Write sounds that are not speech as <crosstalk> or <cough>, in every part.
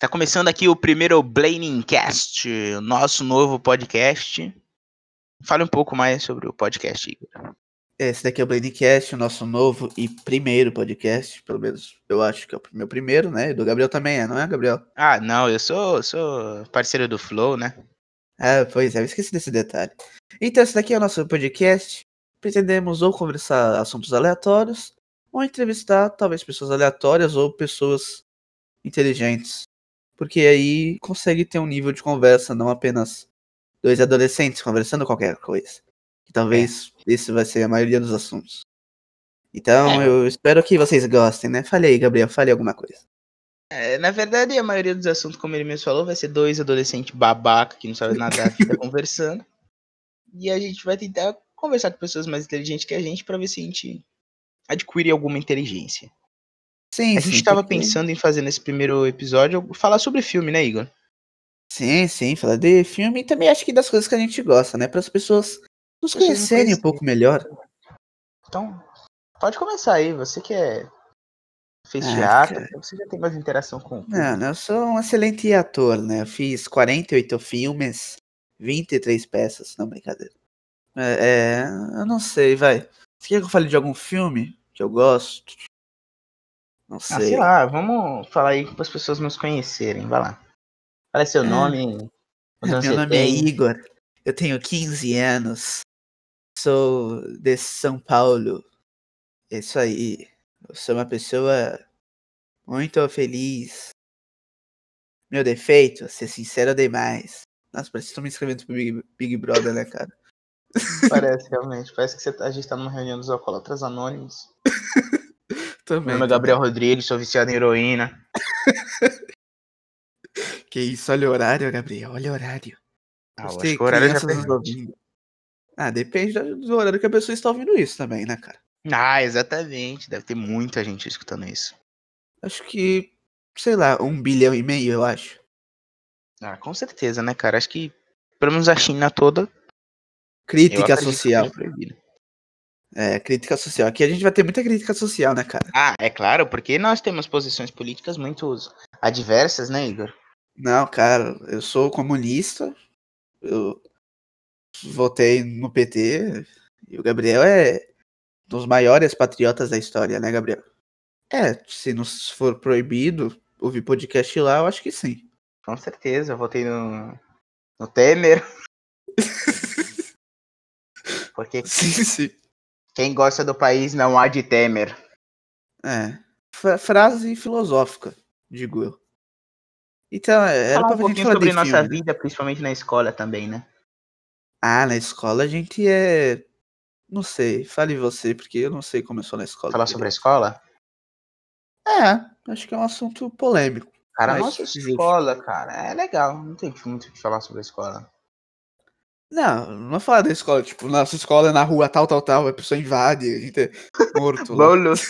Está começando aqui o primeiro Blaming Cast, o nosso novo podcast. Fale um pouco mais sobre o podcast, Igor. Esse daqui é o Bladecast, o nosso novo e primeiro podcast, pelo menos eu acho que é o meu primeiro, né? E do Gabriel também é, não é, Gabriel? Ah, não, eu sou, sou parceiro do Flow, né? Ah, pois é, eu esqueci desse detalhe. Então, esse daqui é o nosso podcast. Pretendemos ou conversar assuntos aleatórios, ou entrevistar talvez pessoas aleatórias ou pessoas inteligentes. Porque aí consegue ter um nível de conversa, não apenas dois adolescentes conversando qualquer coisa. Que talvez é. esse vai ser a maioria dos assuntos. Então, é. eu espero que vocês gostem, né? Fale aí, Gabriel, fale alguma coisa. É, na verdade, a maioria dos assuntos, como ele mesmo falou, vai ser dois adolescentes babaca que não sabem nada, que tá <laughs> conversando. E a gente vai tentar conversar com pessoas mais inteligentes que a gente para ver se a gente adquire alguma inteligência. Sim, a gente estava porque... pensando em fazer nesse primeiro episódio falar sobre filme, né, Igor? Sim, sim, falar de filme e também acho que das coisas que a gente gosta, né? Para as pessoas nos conhecerem um pouco melhor. Então, pode começar aí, você que é fez ah, teatro, cara. você já tem mais interação com Não, eu sou um excelente ator, né? Eu fiz 48 filmes, 23 peças, não, brincadeira. É, é, eu não sei, vai. Você quer que eu fale de algum filme que eu gosto? Não sei. Ah, sei lá, vamos falar aí para as pessoas nos conhecerem, vai lá. Fala seu é. nome. Meu nome é tem. é Igor, eu tenho 15 anos, sou de São Paulo. É isso aí. Eu sou uma pessoa muito feliz. Meu defeito, ser sincero demais. Nossa, parece que estou me inscrevendo pro Big, Big Brother, né, cara? Parece, realmente. Parece que tá, a gente tá numa reunião dos alcoólatras anônimos. <laughs> também. Meu nome é Gabriel Rodrigues, sou viciado em heroína. <laughs> que isso, olha o horário, Gabriel, olha o horário. Ah, acho que o horário já ouvindo. Ah, depende do horário que a pessoa está ouvindo isso também, né, cara? Ah, exatamente. Deve ter muita gente escutando isso. Acho que, sei lá, um bilhão e meio, eu acho. Ah, com certeza, né, cara? Acho que, pelo menos a China toda. Crítica social. É, crítica social. Aqui a gente vai ter muita crítica social, né, cara? Ah, é claro, porque nós temos posições políticas muito adversas, né, Igor? Não, cara, eu sou comunista. Eu votei no PT. E o Gabriel é dos maiores patriotas da história, né, Gabriel? É, se não for proibido ouvir podcast lá, eu acho que sim. Com certeza, eu votei no, no Temer. <laughs> Porque sim, sim. Quem gosta do país não há de Temer. É. Frase filosófica, digo eu. Então, é, era falar pra um gente falar sobre nossa filme. vida, principalmente na escola também, né? Ah, na escola a gente é não sei, fale você, porque eu não sei como eu sou na escola. Falar sobre a escola? É, acho que é um assunto polêmico. Cara, nossa escola, cara, é legal. Não tem muito o que falar sobre a escola. Não, não é falar da escola, tipo, nossa escola é na rua tal, tal, tal, a pessoa invade, a gente é morto. Bolos.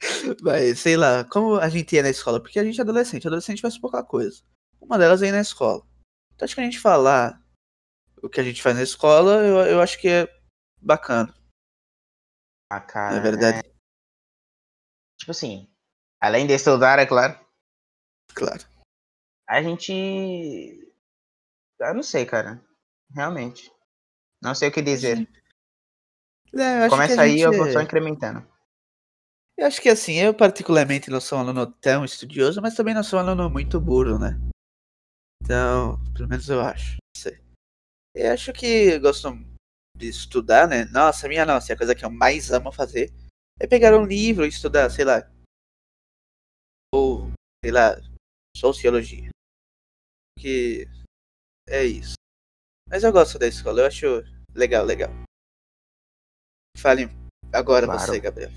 <laughs> Mas, sei lá, como a gente ia na escola? Porque a gente é adolescente, adolescente faz pouca coisa. Uma delas é ir na escola. Então acho que a gente falar o que a gente faz na escola, eu, eu acho que é bacana. Ah, cara. É verdade. É... Tipo assim, além de estudar, é claro. Claro. A gente. Eu não sei, cara. Realmente. Não sei o que dizer. É, Começa aí, gente... eu vou só incrementando. Eu acho que assim, eu particularmente não sou um aluno tão estudioso, mas também não sou um aluno muito burro, né? Então, pelo menos eu acho. Não sei. Eu acho que gosto de estudar, né? Nossa, minha nossa, é a coisa que eu mais amo fazer é pegar um livro e estudar, sei lá. Ou, sei lá, sociologia. Que é isso. Mas eu gosto da escola, eu acho legal, legal. Fale agora claro. você, Gabriel.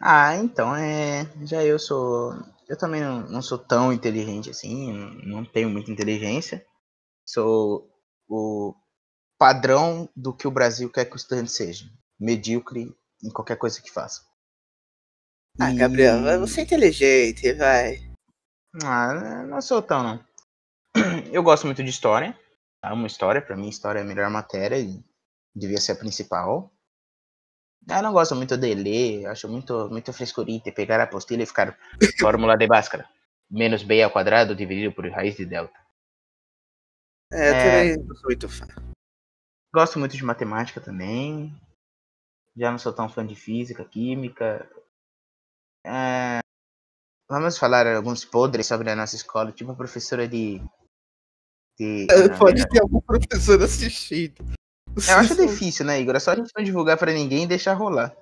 Ah, então, é. Já eu sou. Eu também não, não sou tão inteligente assim, não tenho muita inteligência. Sou o padrão do que o Brasil quer que o estudante seja. Medíocre em qualquer coisa que faça. Ah, e... Gabriel, você é inteligente, vai. Ah, não sou tão, não. <clears throat> Eu gosto muito de história. Amo história, pra mim história é a melhor matéria e devia ser a principal. Eu não gosto muito de ler, acho muito, muito frescurita, pegar a apostila e ficar fórmula de Bhaskara. menos b ao quadrado dividido por raiz de delta. É, eu É. também não sou muito fã. Gosto muito de matemática também. Já não sou tão fã de física, química. É, Vamos falar alguns podres sobre a nossa escola, tipo a professora de. Ah, Pode ter algum professor assistindo. Eu acho difícil, né, Igor? É só a gente não divulgar pra ninguém e deixar rolar.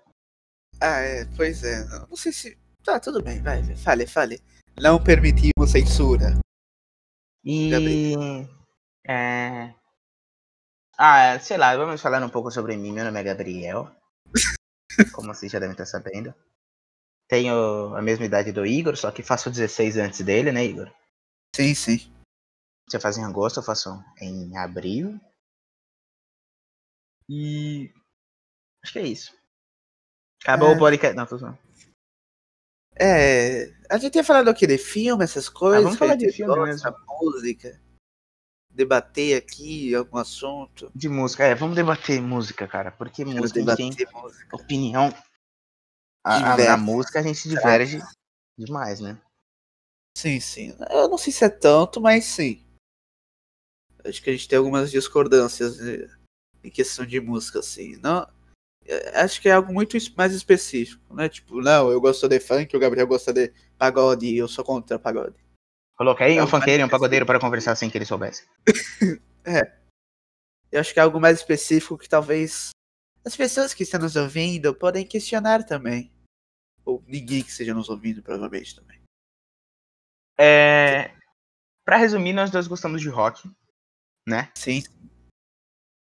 Ah, é, pois é. Não, sei se. Tá, tudo bem, vai, vai, fale, fale. Não permitimos censura. E. É... Ah, sei lá, vamos falar um pouco sobre mim. Meu nome é Gabriel. <laughs> Como vocês já devem estar sabendo. Tenho a mesma idade do Igor, só que faço 16 antes dele, né, Igor? Sim, sim. Você faz em agosto, eu faço em abril. E. Acho que é isso. Acabou É. o podcast. Não, tô zoando. É. A gente ia falar do que? De filme, essas coisas? Ah, vamos falar a de filme gosta, música. Debater aqui algum assunto. De música. É, vamos debater música, cara. Porque Quero música a gente tem música. opinião. A, a- Diversas. música a gente diverge demais, né? Sim, sim. Eu não sei se é tanto, mas sim. Acho que a gente tem algumas discordâncias em questão de música, assim. Não, eh, acho que é algo muito mais específico, né? Tipo, não, eu gosto de funk, o Gabriel gosta de pagode e eu sou contra pagode. Coloquei É um funkeiro e um pagodeiro para conversar sem que ele soubesse. <laughs> Eu acho que é algo mais específico que talvez as pessoas que estão nos ouvindo podem questionar também. Ou ninguém que esteja nos ouvindo, provavelmente também. É... Pra resumir, nós dois gostamos de rock, né? Sim,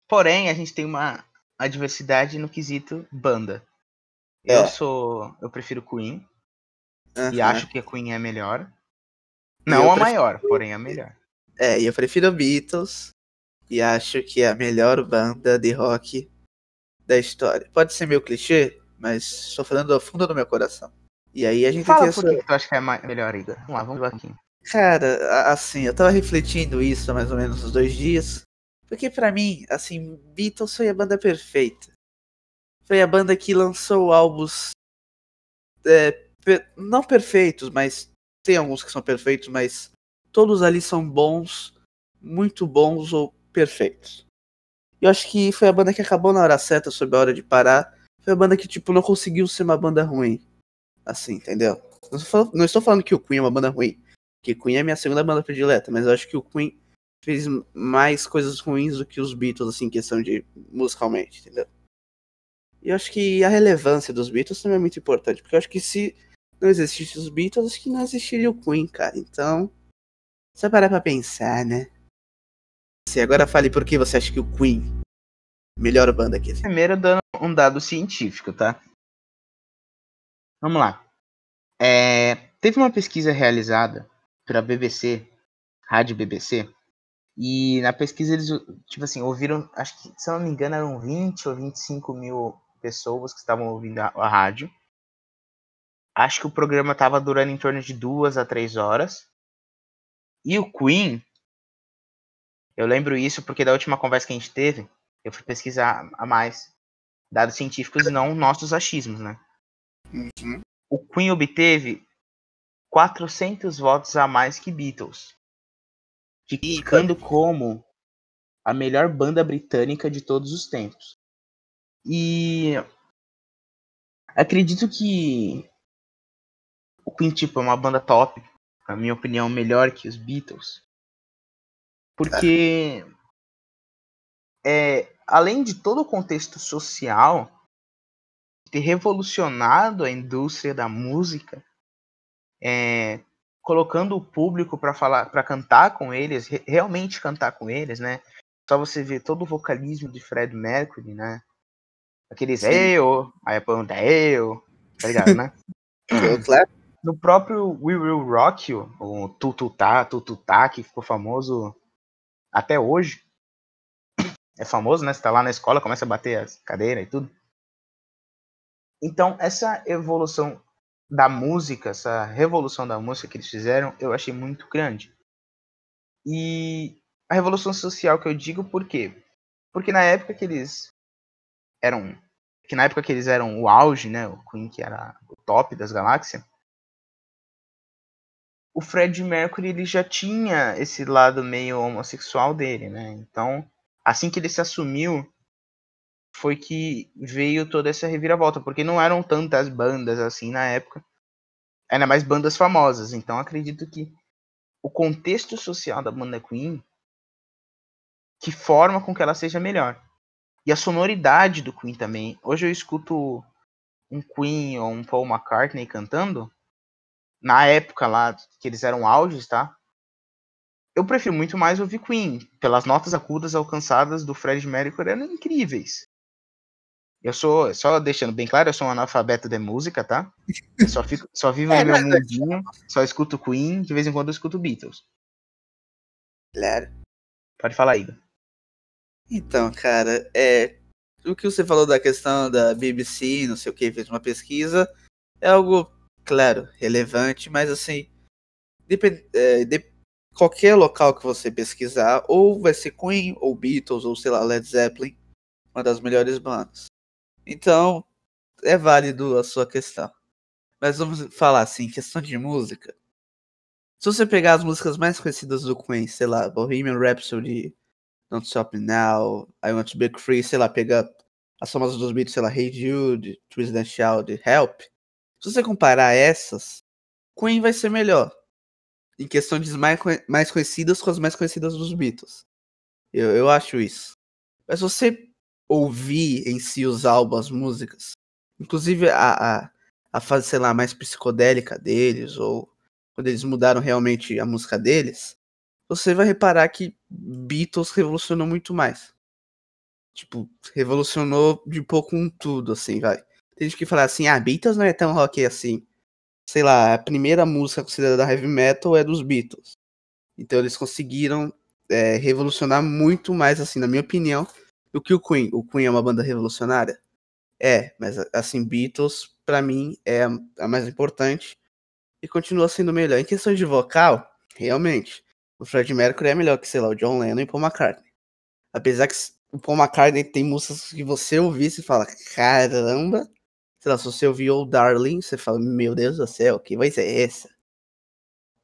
Porém, a gente tem uma, diversidade no quesito banda. Eu É. sou. Eu prefiro Queen e aham. acho que a Queen é a melhor. E Não eu a prefiro- maior, porém a melhor. É, e eu prefiro Beatles e acho que é a melhor banda de rock da história. Pode ser meio clichê, mas estou falando do fundo do meu coração. E aí a gente tem Fala essa... por que tu acha que é melhor, Igor. Vamos lá, vamos lá aqui. Cara, assim, eu tava refletindo isso há mais ou menos uns dois dias. Porque pra mim, assim, Beatles foi a banda perfeita. Foi a banda que lançou álbuns é, per- não perfeitos, mas tem alguns que são perfeitos, mas todos ali são bons, muito bons ou perfeitos. Eu acho que foi a banda que acabou na hora certa, sob a hora de parar. Foi a banda que, tipo, não conseguiu ser uma banda ruim. Assim, entendeu? Não estou falando que o Queen é uma banda ruim. Que Queen é minha segunda banda predileta, mas eu acho que o Queen fez mais coisas ruins do que os Beatles, assim, em questão de musicalmente, entendeu? E eu acho que a relevância dos Beatles também é muito importante, porque eu acho que se não existisse os Beatles, acho que não existiria o Queen, cara. Então, só parar pra pensar, né? Se agora fale por que você acha que o Queen é a melhor banda que. Primeiro dando um dado científico, tá? Vamos lá. É, teve uma pesquisa realizada pela BBC, Rádio BBC, e na pesquisa eles, tipo assim, ouviram, acho que, se eu não me engano, eram 20 ou 25 mil pessoas que estavam ouvindo a, a rádio. Acho que o programa estava durando em torno de duas a três horas. E o Queen, eu lembro isso porque da última conversa que a gente teve, eu fui pesquisar a mais dados científicos e não nossos achismos, né? Uhum. O Queen obteve 400 votos a mais que Beatles, ficando como a melhor banda britânica de todos os tempos. E acredito que o Queen tipo é uma banda top, na minha opinião, melhor que os Beatles, porque é, além de todo o contexto social ter revolucionado a indústria da música, é, colocando o público para falar, para cantar com eles, re- realmente cantar com eles, né? Só você ver todo o vocalismo de Fred Mercury, né? Aqueles Sim. eu, aí a pergunta é eu, tá ligado, né? <laughs> Claro. No próprio We Will Rock You, o Tututá, Tututá, que ficou famoso até hoje. É famoso, né? Você tá lá na escola, começa a bater as cadeiras e tudo. Então, essa evolução da música, essa revolução da música que eles fizeram, eu achei muito grande. E a revolução social que eu digo por quê? Porque na época que eles eram que na época que eles eram o auge, né, o Queen que era o top das galáxias, o Fred Mercury ele já tinha esse lado meio homossexual dele, né? Então, assim que ele se assumiu, foi que veio toda essa reviravolta, porque não eram tantas bandas assim na época, era mais bandas famosas. Então, acredito que o contexto social da banda Queen que forma com que ela seja melhor. E a sonoridade do Queen também. Hoje eu escuto um Queen ou um Paul McCartney cantando, na época lá que eles eram auges, tá? Eu prefiro muito mais ouvir Queen, pelas notas agudas alcançadas do Fred Mercury eram incríveis. Eu sou, só deixando bem claro, eu sou um analfabeto de música, tá? Eu só, fico, só vivo <laughs> é, no meu mundinho, só escuto Queen, de vez em quando eu escuto Beatles. Claro. Pode falar, Igor. Então, cara, é. O que você falou da questão da BBC, não sei o que, fez uma pesquisa, é algo, claro, relevante, mas assim. Depende, é, de, qualquer local que você pesquisar, ou vai ser Queen, ou Beatles, ou sei lá, Led Zeppelin, uma das melhores bandas. Então, é válido a sua questão. Mas vamos falar assim, questão de música. Se você pegar as músicas mais conhecidas do Queen, sei lá, Bohemian Rhapsody, Don't Stop Me Now, I Want to Be Free, sei lá, pega as famosas dos beats, sei lá, Hey Jude, Twist and Shout, Help. Se você comparar essas, Queen vai ser melhor. Em questão de mais, mais conhecidas com as mais conhecidas dos Beatles. Eu, eu acho isso. Mas se você ouvir em si os álbuns, as músicas, inclusive a, a, a fase, sei lá, mais psicodélica deles, ou quando eles mudaram realmente a música deles, você vai reparar que Beatles revolucionou muito mais. Tipo, revolucionou de pouco um tudo, assim, vai. Tem gente que fala assim, ah, Beatles não é tão rock assim. Sei lá, a primeira música considerada heavy metal é dos Beatles. Então eles conseguiram é, revolucionar muito mais, assim, na minha opinião, do que o Queen. O Queen é uma banda revolucionária? É, mas assim, Beatles, para mim, é a mais importante e continua sendo melhor. Em questão de vocal, realmente, o Fred Mercury é melhor que, sei lá, o John Lennon e Paul McCartney. Apesar que o Paul McCartney tem músicas que você ouvisse e fala, caramba. Sei lá, se você ouvir Old Darling, você fala, meu Deus do céu, que voz é essa?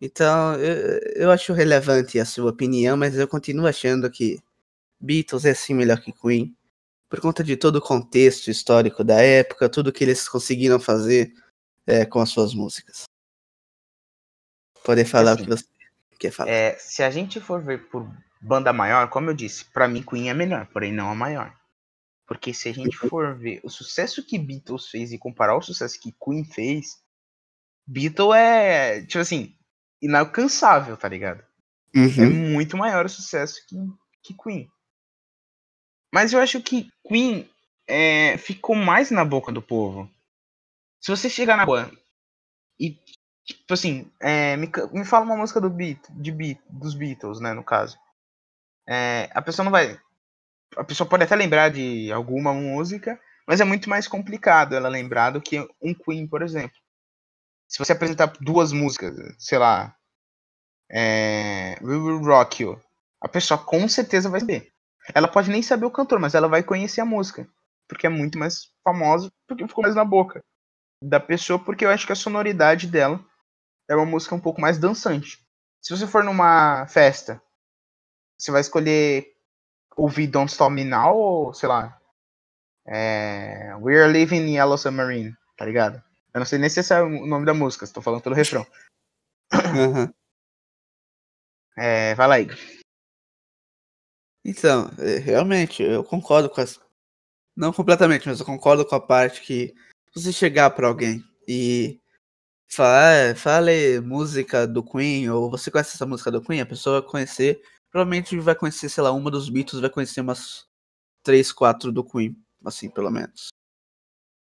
Então, eu, eu acho relevante a sua opinião, mas eu continuo achando que Beatles é sim melhor que Queen. Por conta de todo o contexto histórico da época, tudo que eles conseguiram fazer é, com as suas músicas. Poder falar assim, o que você Quer falar? É, se a gente for ver por banda maior, como eu disse, para mim Queen é melhor, porém não a maior. Porque se a gente for ver o sucesso que Beatles fez e comparar o sucesso que Queen fez, Beatles é, tipo assim, inalcançável, tá ligado? É uhum. É muito maior o sucesso que, que Queen. Mas eu acho que Queen é, ficou mais na boca do povo. Se você chegar na rua e Tipo assim, é, me, me fala uma música do Beat, de Beat, dos Beatles, né, no caso. É, a pessoa não vai. A pessoa pode até lembrar de alguma música, mas é muito mais complicado ela lembrar do que um Queen, por exemplo. Se você apresentar duas músicas, sei lá. É, We Will Rock You. A pessoa com certeza vai saber. Ela pode nem saber o cantor, mas ela vai conhecer a música. Porque é muito mais famosa, porque ficou mais na boca da pessoa, porque eu acho que a sonoridade dela é uma música um pouco mais dançante. Se você for numa festa, você vai escolher ouvir Don't Stop Me Now ou, sei lá, é, We're Living in Yellow Submarine, tá ligado? Eu não sei nem se esse é o nome da música, estou falando pelo refrão. Uhum. É, vai lá, Igor. Então, é, realmente, eu concordo com as. Não completamente, mas eu concordo com a parte que você chegar para alguém e Fala, fale música do Queen, ou você conhece essa música do Queen, a pessoa vai conhecer, provavelmente vai conhecer, sei lá, uma dos Beatles, vai conhecer umas três, quatro do Queen, assim, pelo menos.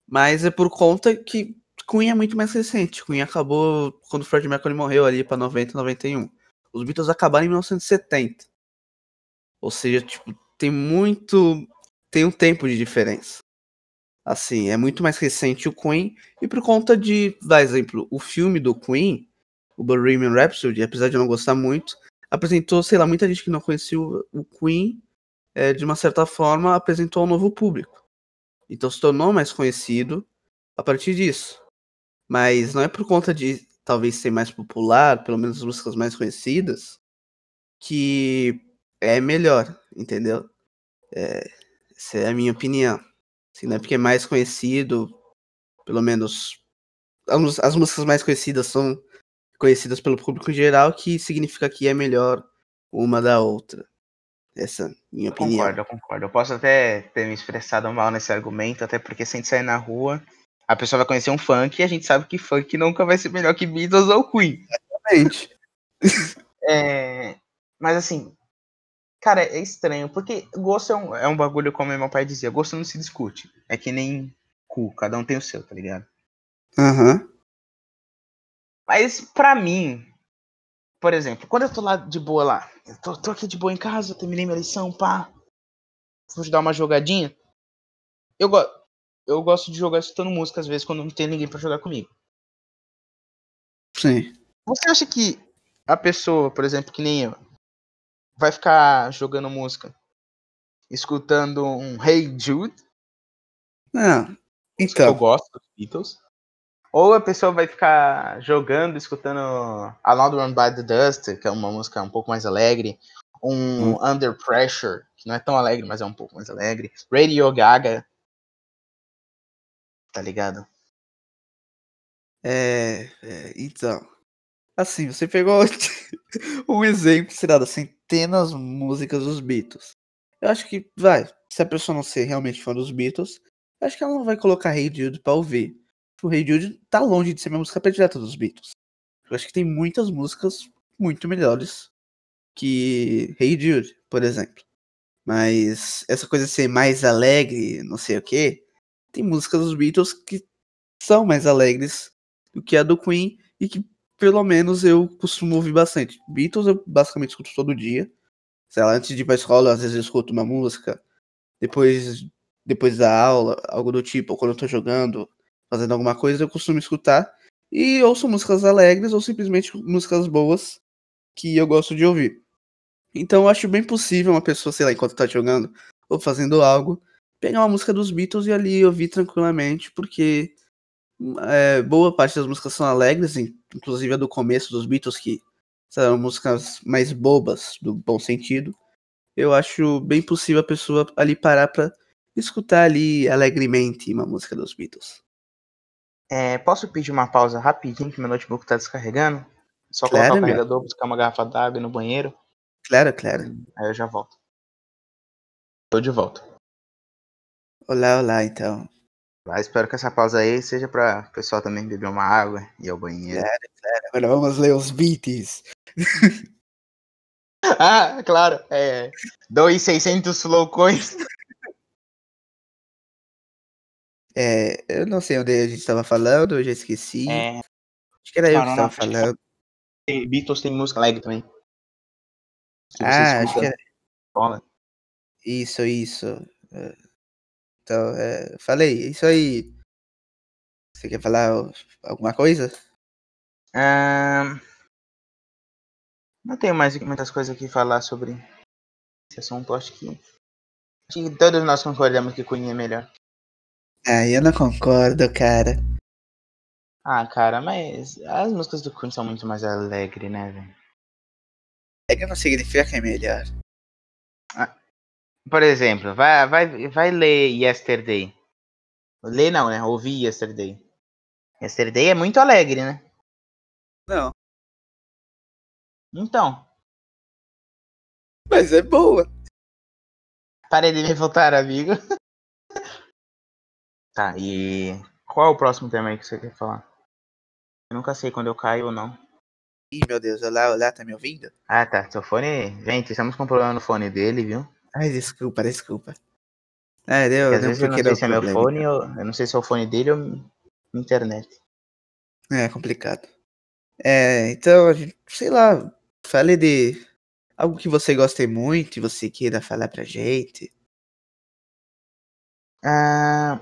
Mas é por conta que Queen é muito mais recente. Queen acabou quando o Freddie Mercury morreu ali para 90, 91. Os Beatles acabaram em 1970. Ou seja, tipo, tem muito tem um tempo de diferença. Assim, é muito mais recente o Queen, e por conta de, por exemplo, o filme do Queen, o Bohemian Rhapsody, apesar de eu não gostar muito, apresentou, sei lá, muita gente que não conhecia o Queen, é, de uma certa forma, apresentou ao novo público. Então se tornou mais conhecido a partir disso. Mas não é por conta de talvez ser mais popular, pelo menos as músicas mais conhecidas, que é melhor, entendeu? É, essa é a minha opinião. Assim, não é porque é mais conhecido, pelo menos as, as músicas mais conhecidas são conhecidas pelo público em geral, que significa que é melhor uma da outra. Essa é minha Eu opinião. concordo, eu concordo. Eu posso até ter me expressado mal nesse argumento, até porque se a gente sair na rua, a pessoa vai conhecer um funk e a gente sabe que funk nunca vai ser melhor que Beatles ou Queen. Exatamente. <laughs> É, mas assim, cara, é estranho, porque gosto é um, é um bagulho, como meu pai dizia, gosto não se discute. É que nem cu, cada um tem o seu, tá ligado? Aham. Mas pra mim, por exemplo, quando eu tô lá de boa lá, eu tô, tô aqui de boa em casa, terminei minha lição, pá, vou dar uma jogadinha. Eu, go eu gosto de jogar escutando música às vezes quando não tem ninguém pra jogar comigo. Sim. Você acha que a pessoa, por exemplo, que nem eu, vai ficar jogando música, escutando um Hey Jude, Não. eu Então, gosto dos Beatles, ou a pessoa vai ficar jogando, escutando Another One by the Dust, que é uma música um pouco mais alegre, um Hum. Under Pressure, que não é tão alegre, mas é um pouco mais alegre, Radio Gaga, tá ligado? é, é, então. Assim, você pegou <laughs> um exemplo, sei lá, das centenas de músicas dos Beatles. Eu acho que, vai, se a pessoa não ser realmente fã dos Beatles, acho que ela não vai colocar Hey Jude pra ouvir. O Hey Jude tá longe de ser minha música predileta dos Beatles. Eu acho que tem muitas músicas muito melhores que Hey Jude, por exemplo. Mas essa coisa de ser mais alegre, não sei o que, tem músicas dos Beatles que são mais alegres do que a do Queen e que pelo menos eu costumo ouvir bastante. Beatles eu basicamente escuto todo dia. Sei lá, antes de ir pra escola, às vezes eu escuto uma música. Depois, depois da aula, algo do tipo, ou quando eu tô jogando, fazendo alguma coisa, eu costumo escutar. E ouço músicas alegres ou simplesmente músicas boas que eu gosto de ouvir. Então eu acho bem possível uma pessoa, sei lá, enquanto tá jogando ou fazendo algo, pegar uma música dos Beatles e ali ouvir tranquilamente, porque é, boa parte das músicas são alegres, in- inclusive a do começo dos Beatles, que são músicas mais bobas, do bom sentido. Eu acho bem possível a pessoa ali parar pra escutar ali alegremente uma música dos Beatles. É, posso pedir uma pausa rapidinho, que meu notebook tá descarregando? Só Claro, colocar o meu. carregador, buscar uma garrafa d'água no banheiro, Claro, claro. aí eu já volto. Tô de volta. Olá, olá, então. Tá, espero que essa pausa aí seja pra o pessoal também beber uma água e ir ao banheiro. Agora vamos ler os beats. <laughs> Ah, claro, é. 2,600 flowcoins. É, eu não sei onde a gente estava falando, eu já esqueci. É, Acho que era eu que estava falando. tem- Beatles tem música alegre também. Se Ah, acho que era escola. isso, isso. Então, é, falei, isso aí. Você quer falar alguma coisa? Ahn, Não tenho mais muitas coisas aqui falar sobre esse assunto. Acho que. Acho que todos nós concordamos que Queen é melhor. Ah, eu não concordo, cara. Ah, cara, mas as músicas do Queen são muito mais alegres, né, velho? É que não significa que é melhor. Por exemplo, vai, vai, vai ler Yesterday. Ler não, né? Ouvir Yesterday. Yesterday é muito alegre, né? Não. Então, Mas é boa. parei de me voltar, amigo. <laughs> Tá, e qual é o próximo tema aí que você quer falar? Eu nunca sei quando eu caio ou não. Ih, meu Deus, olá, olá, tá me ouvindo? Ah, tá. Seu fone. Gente, estamos com problema no fone dele, viu? Ai, desculpa, desculpa. Ah, deu, às deu vezes eu não sei se é meu fone ou. Eu não sei se é o fone dele ou internet. É complicado. É, então, sei lá, fale de algo que você goste muito e você queira falar pra gente. Ah,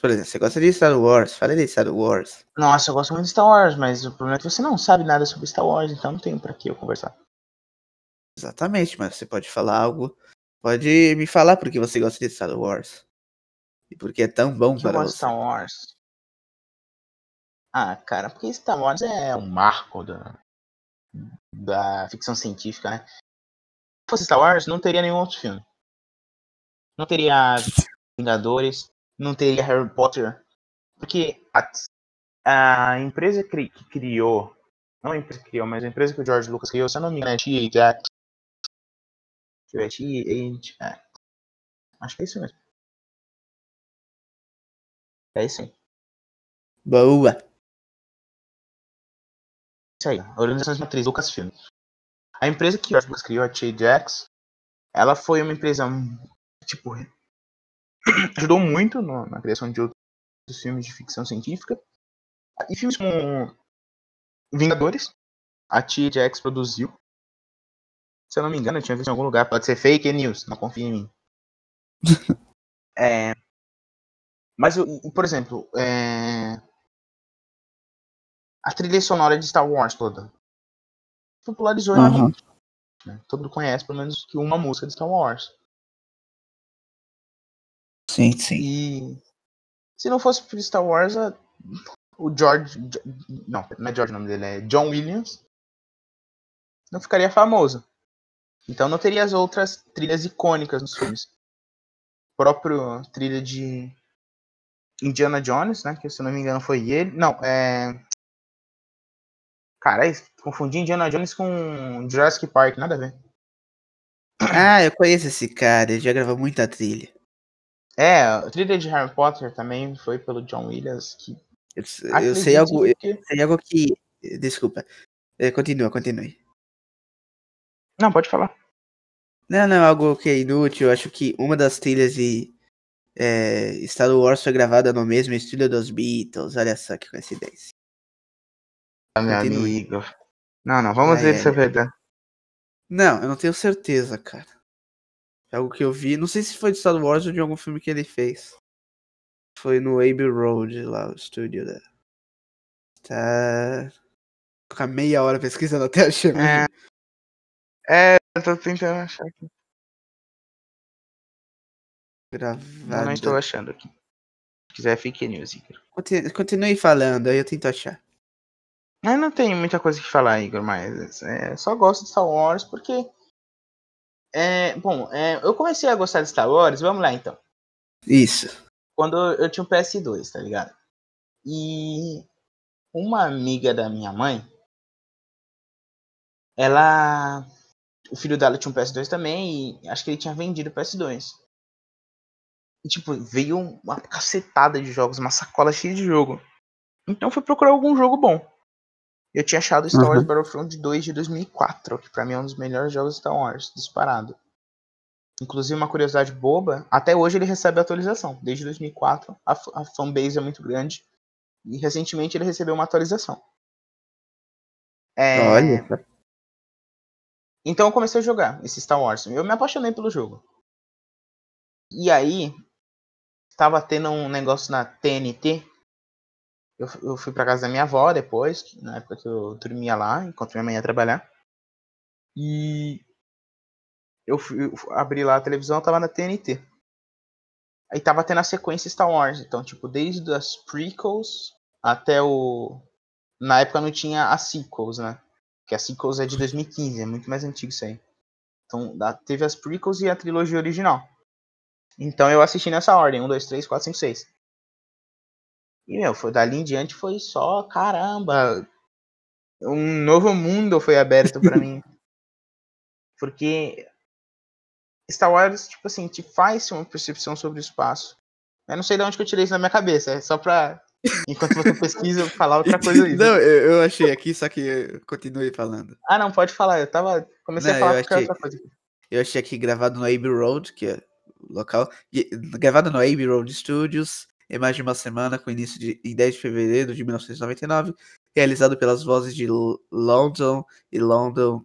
Por exemplo, você gosta de Star Wars, fale de Star Wars. nossa, eu gosto muito de Star Wars, mas o problema é que você não sabe nada sobre Star Wars, então não tenho pra que eu conversar. Exatamente, mas você pode falar algo. Pode me falar porque você gosta de Star Wars. E porque é tão bom que para gosto de você. Star Wars? Ah, cara, porque Star Wars é um marco da, da ficção científica, né? Se fosse Star Wars, não teria nenhum outro filme. Não teria Vingadores, não teria Harry Potter. Porque a, a empresa que criou, não a empresa que criou, mas a empresa que o George Lucas criou, se eu não me engano, é T-Jack. T-Jack. Acho que é isso mesmo. É isso aí. Boa. Isso aí. De matriz Lucasfilm. A empresa que o George Lucas criou, a T-Jax, ela foi uma empresa, tipo, <clears throat> ajudou muito no, na criação de outros filmes de ficção científica. E filmes como Vingadores, a THX produziu. Se eu não me engano, eu tinha visto em algum lugar, pode ser fake news, não confia em mim. <laughs> é, mas, por exemplo, é, a trilha sonora de Star Wars toda popularizou uhum. realmente. Né? Todo mundo conhece pelo menos que uma música de Star Wars. Sim, sim. E se não fosse por Star Wars, o George. Não, não é George o nome dele, é John Williams. Não ficaria famoso. Então não teria as outras trilhas icônicas nos filmes. O próprio trilha de Indiana Jones, né? Que se não me engano foi ele. Não, é. Cara, confundi Indiana Jones com Jurassic Park, nada a ver. Ah, eu conheço esse cara, ele já gravou muita trilha. É, a trilha de Harry Potter também foi pelo John Williams. Que eu, eu sei algo, que... eu sei algo que. Desculpa. É, continua, continue. Não, pode falar. Não, não, algo que é inútil. Eu acho que uma das trilhas de é, Star Wars foi gravada no mesmo estilo dos Beatles. Olha só que coincidência. Ah, meu continue. amigo. Não, não, vamos ver se é verdade. Não, eu não tenho certeza, cara. É algo que eu vi. Não sei se foi de Star Wars ou de algum filme que ele fez. Foi no Abbey Road, lá, o estúdio dela. Tá. Ficar meia hora pesquisando até achar. É. É, eu tô tentando achar aqui. Gravada. Não, não estou achando aqui. Se quiser, fique news, Igor. Continue, continue falando, aí eu tento achar. Eu não tenho muita coisa que falar, Igor, mas é, só gosto de Star Wars porque é, bom, é, eu comecei a gostar de Star Wars, vamos lá então. Isso. Quando eu tinha um PS2, tá ligado? E uma amiga da minha mãe, ela. O filho dela tinha um PS2 também e acho que ele tinha vendido o PS2. E tipo, veio uma cacetada de jogos, uma sacola cheia de jogo. Então eu fui procurar algum jogo bom. Eu tinha achado Star Wars uhum. Battlefront 2 de 2004, que pra mim é um dos melhores jogos de Star Wars, disparado. Inclusive, uma curiosidade boba, até hoje ele recebe atualização. Desde 2004, a, a fanbase é muito grande. E recentemente ele recebeu uma atualização. É... Olha. Então eu comecei a jogar esse Star Wars. Eu me apaixonei pelo jogo. E aí, estava tendo um negócio na TNT, eu, eu fui pra casa da minha avó depois, na época que eu dormia lá, enquanto minha mãe ia trabalhar. E eu, fui, eu abri lá a televisão, tava na TNT. Aí tava tendo a sequência Star Wars, então, tipo, desde as prequels até o. Na época não tinha as sequels, né? Que a sequels é de 2015, é muito mais antigo isso aí. Então, teve as prequels e a trilogia original. Então eu assisti nessa ordem: 1, 2, 3, 4, 5, 6. E, meu, foi, dali em diante foi só, caramba, um novo mundo foi aberto para mim. <laughs> Porque Star Wars, tipo assim, te faz uma percepção sobre o espaço. Eu não sei de onde que eu tirei isso na minha cabeça, é só pra, enquanto você pesquisa, falar outra <laughs> coisa aí. Não, eu, eu, achei aqui, só que continue falando. Ah, não, pode falar, eu tava, comecei não, a falar eu achei, outra coisa. Eu achei aqui gravado no Abbey Road, que é local, gravado no Abbey Road Studios, em mais de uma semana, com início de, em 10 de fevereiro de 1999, realizado pelas vozes de London e London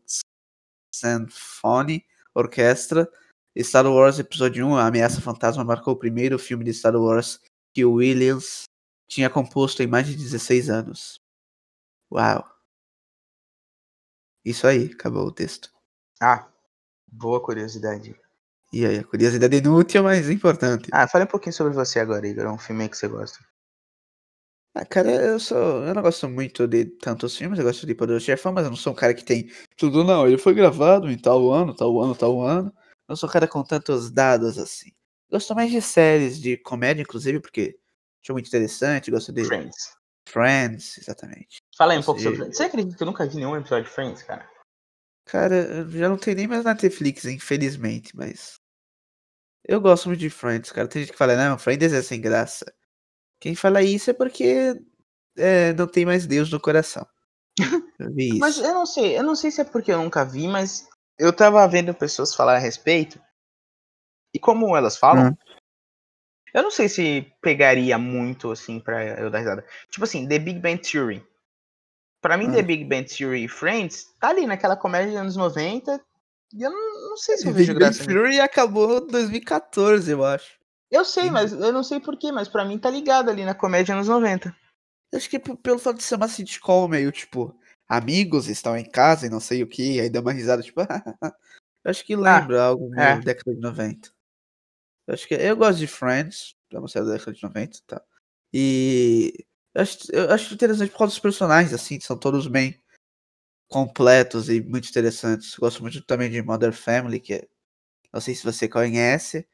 Symphony Orchestra. Star Wars Episódio 1, A Ameaça Fantasma, marcou o primeiro filme de Star Wars que o Williams tinha composto em mais de 16 anos. Uau! Isso aí, acabou o texto. Ah, boa curiosidade. E aí, a curiosidade inútil, mas importante. Ah, fale um pouquinho sobre você agora, Igor. É um filme que você gosta. Ah, cara, eu sou. Eu não gosto muito de tantos filmes, eu gosto de Poderoso Chefão, mas eu não sou um cara que tem tudo, não. Ele foi gravado em tal ano, tal ano, tal ano. Eu não sou um cara com tantos dados assim. Gosto mais de séries de comédia, inclusive, porque acho muito interessante. Gosto de Friends. Friends, exatamente. Fala aí um pouco sobre Friends. Você acredita que eu nunca vi nenhum episódio de Friends, cara? Cara, eu já não tem nem mais na Netflix, infelizmente, mas. Eu gosto muito de Friends, cara. Tem gente que fala, não, Friends é sem graça. Quem fala isso é porque é, não tem mais Deus no coração. <laughs> Eu vi isso. Mas eu não sei, eu não sei se é porque eu nunca vi, mas eu tava vendo pessoas falar a respeito. E como elas falam, Hum. Eu não sei se pegaria muito assim pra eu dar risada. Tipo assim, The Big Bang Theory. Pra mim, Hum. The Big Bang Theory e Friends tá ali naquela comédia dos anos 90. E eu não, não sei se eu Big vejo Bang graça nisso. Theory acabou em 2014, eu acho. Eu sei, mas eu não sei porquê, mas pra mim tá ligado ali na comédia anos 90. Eu acho que pelo fato de ser uma sitcom meio, tipo, amigos estão em casa e não sei o que, aí dá uma risada, tipo, <laughs> eu acho que lembra algo meio é. década de 90. Eu acho que eu gosto de Friends, é uma série da década de 90 tá? E eu acho, eu acho interessante por causa dos personagens, assim, são todos bem completos e muito interessantes. Gosto muito também de Mother Family, que é, não sei se você conhece,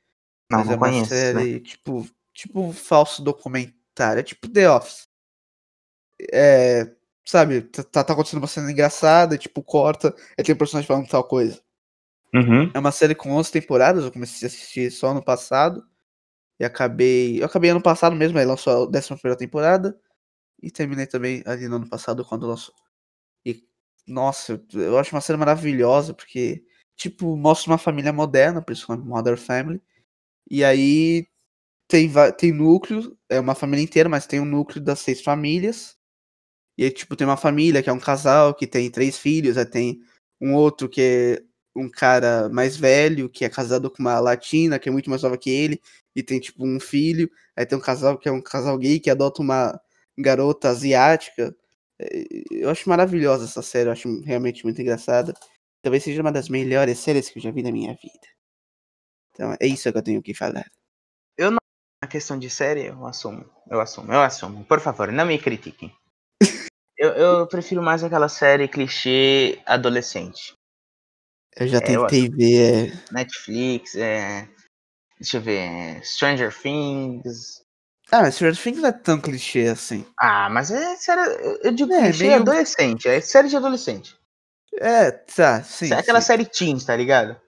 Não, mas não é uma conheço, né? série tipo, tipo um falso documentário, é tipo The Office. É, sabe, tá, tá acontecendo uma cena engraçada, e, tipo, corta, aí tem um personagem falando tal coisa. Uhum. É uma série com 11 temporadas, eu comecei a assistir só ano passado. E acabei. Eu acabei ano passado mesmo, aí lançou a 11 temporada. E terminei também ali no ano passado quando lançou. E, nossa, eu, acho uma série maravilhosa, porque, tipo, mostra uma família moderna, principalmente Mother Family. E aí tem, tem núcleo, é uma família inteira, mas tem um núcleo das seis famílias. E aí, tipo, tem uma família que é um casal que tem três filhos, aí tem um outro que é um cara mais velho, que é casado com uma latina, que é muito mais nova que ele, e tem, tipo, um filho. Aí tem um casal que é um casal gay que adota uma garota asiática. É, Eu acho maravilhosa essa série, eu acho realmente muito engraçada. Talvez seja uma das melhores séries que eu já vi na minha vida. Então é isso que eu tenho que falar. A questão de série, eu assumo. Eu assumo, eu assumo. Por favor, não me critiquem. <laughs> eu, eu prefiro mais aquela série clichê adolescente. Eu já É, eu tentei ver. é, Netflix, é. Deixa eu ver. é, Stranger Things. Ah, mas Stranger Things não é tão clichê assim. Ah, mas é série. eu- Eu digo É, clichê meio- adolescente. É série de adolescente. É, tá, sim. é aquela sim, série teens, tá ligado?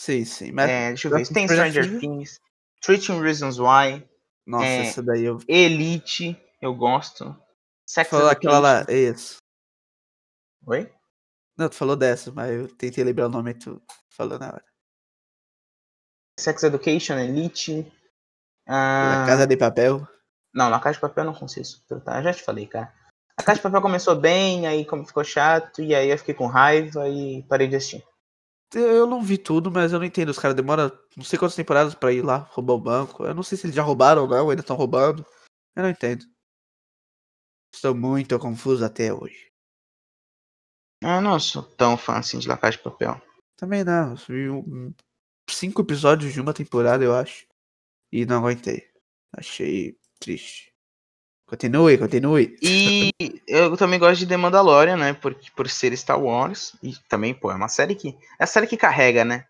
Sim, sim. Mas, É, deixa eu ver. Tem Stranger Things. 13 Reasons Why. nossa, é, essa daí eu. Elite. Eu gosto. Sex Falou aquela lá. Education. Isso. Oi? Não, tu falou dessa, mas eu tentei lembrar o nome e tu falou na hora. Sex Education, Elite. Na Ah, Casa de Papel. Não, na Caixa de Papel eu não consigo suportar. Eu já te falei, cara. A Caixa de Papel começou bem, aí ficou chato, e aí eu fiquei com raiva e parei de assistir. Eu não vi tudo, mas eu não entendo. Os caras demoram não sei quantas temporadas pra ir lá roubar o banco. Eu não sei se eles já roubaram ou não, ou ainda estão roubando. Eu não entendo. Estou muito confuso até hoje. Ah, Eu não sou tão fã assim de La Caixa de Papel. Também não. Eu vi um- cinco episódios de uma temporada, eu acho. E não aguentei. Achei triste. Continue, continue. E eu também gosto de The Mandalorian, né? Por, por ser Star Wars. E também, pô, é uma série que. É a série que carrega, né?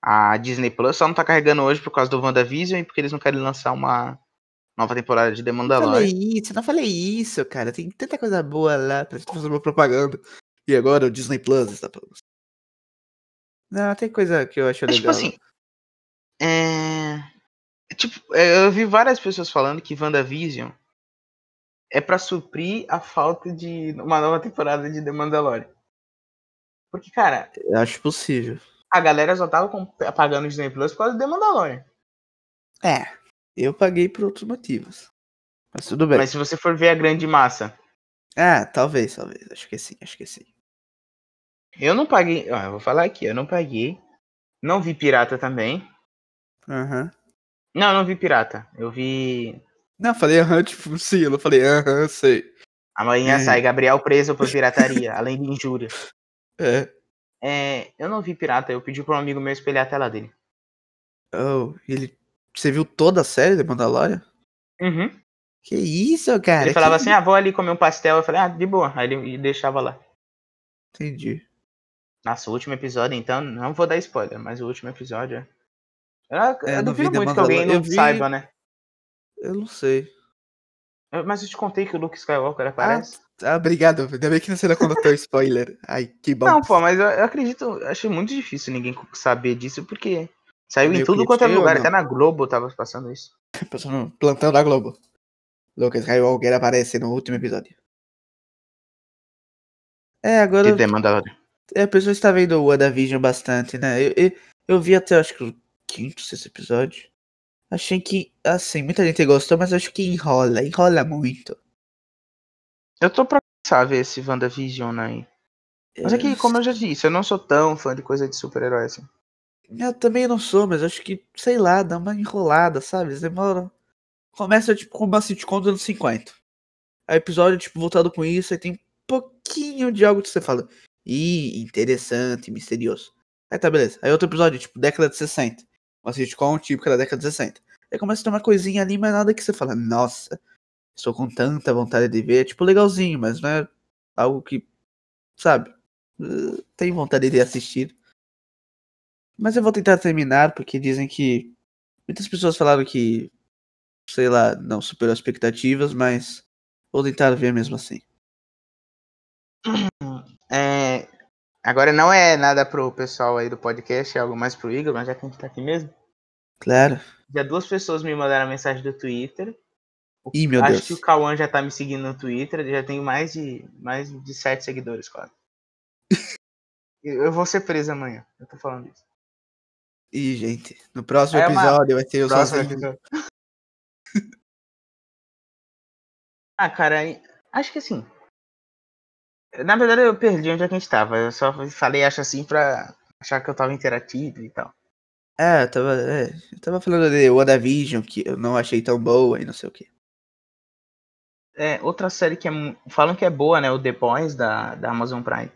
A Disney Plus só não tá carregando hoje por causa do WandaVision e porque eles não querem lançar uma nova temporada de The Não Mandalorian. falei isso, não falei isso, cara. Tem tanta coisa boa lá pra gente fazer uma propaganda. E agora o Disney Plus está pra Não, tem coisa que eu acho É tipo legal. assim. É. Tipo, é, eu vi várias pessoas falando que WandaVision é pra suprir a falta de uma nova temporada de The Mandalorian. Porque, cara, Eu acho possível. a galera só tava pagando o Disney Plus por causa do The Mandalorian. É, eu paguei por outros motivos. Mas tudo bem. Mas se você for ver a grande massa, Ah, talvez, talvez. Acho que sim, acho que sim. eu não paguei. Ó, eu vou falar aqui, eu não paguei. Não vi Pirata também. Aham. Não, eu não vi Pirata. Eu vi. Não, falei aham, tipo, sim, eu não falei aham, sei. Amanhã É. sai Gabriel preso por pirataria, <laughs> além de injúria. É. É, eu não vi Pirata, eu pedi pra um amigo meu espelhar a tela dele. Oh, ele. Você viu toda a série de Mandalorian? Uhum. Que isso, cara? Ele falava que... assim, ah, vou ali comer um pastel. Eu falei, ah, de boa. Aí ele deixava lá. Entendi. Nossa, o último episódio, então, não vou dar spoiler, mas o último episódio é. Eu, É, eu vi duvido The muito que alguém não vi- saiba, né? Eu não sei. Eu- Mas eu te contei que o Luke Skywalker aparece. Ah, obrigado. Ainda bem que você não contou <laughs> spoiler. Ai, que bom. Não, pô, mas eu, eu acredito, achei muito difícil ninguém saber disso, porque saiu em tudo quanto é lugar, até na Globo tava passando isso. <laughs> Passou no plantão da Globo. Lucas Skywalker aparece no último episódio. É, agora De The Mandalorian. é, a pessoa está vendo o WandaVision bastante, né? Eu, eu, eu vi até acho que o quinto, sexto episódio. Achei que, assim, muita gente gostou, mas acho que enrola, enrola muito. Eu tô pra começar a ver esse WandaVision aí. Mas é que, como eu já disse, eu não sou tão fã de coisa de super-herói assim. Eu também não sou, mas acho que, sei lá, dá uma enrolada, sabe? Eles demoram. Começa, tipo, com uma sitcom dos anos 50. Aí episódio, tipo, voltado com isso, aí tem um pouquinho de algo que você fala. Ih, interessante, misterioso. Aí tá, beleza. Aí outro episódio, tipo, década de 60. Uma sitcom típica da década de 60. Aí começa a ter uma coisinha ali, mas nada que você fala, nossa, estou com tanta vontade de ver. Tipo, legalzinho, mas não é algo que, sabe, tem vontade de assistir. Mas eu vou tentar terminar, porque dizem que muitas pessoas falaram que, sei lá, não superou as expectativas, mas vou tentar ver mesmo assim. É, agora não é nada pro pessoal aí do podcast, é algo mais pro Igor, mas já que a gente tá aqui mesmo. Claro. Já duas pessoas me mandaram mensagem do Twitter. Ih, meu Acho Deus. que o Cauã já tá me seguindo no Twitter, já tenho mais de mais de sete seguidores, quase. <laughs> Eu vou ser preso amanhã, eu tô falando isso. Ih, gente, no próximo É uma- episódio vai ser eu Próximo sozinho. episódio. Ah, cara, acho que assim. Na verdade eu perdi onde é que a gente tava. Eu só falei acho assim pra achar que eu tava interativo e tal. É, eu tava, é, eu tava falando de WandaVision, que eu não achei tão boa e não sei o que. É, outra série que é, falam que é boa, né? O The Boys da, da Amazon Prime.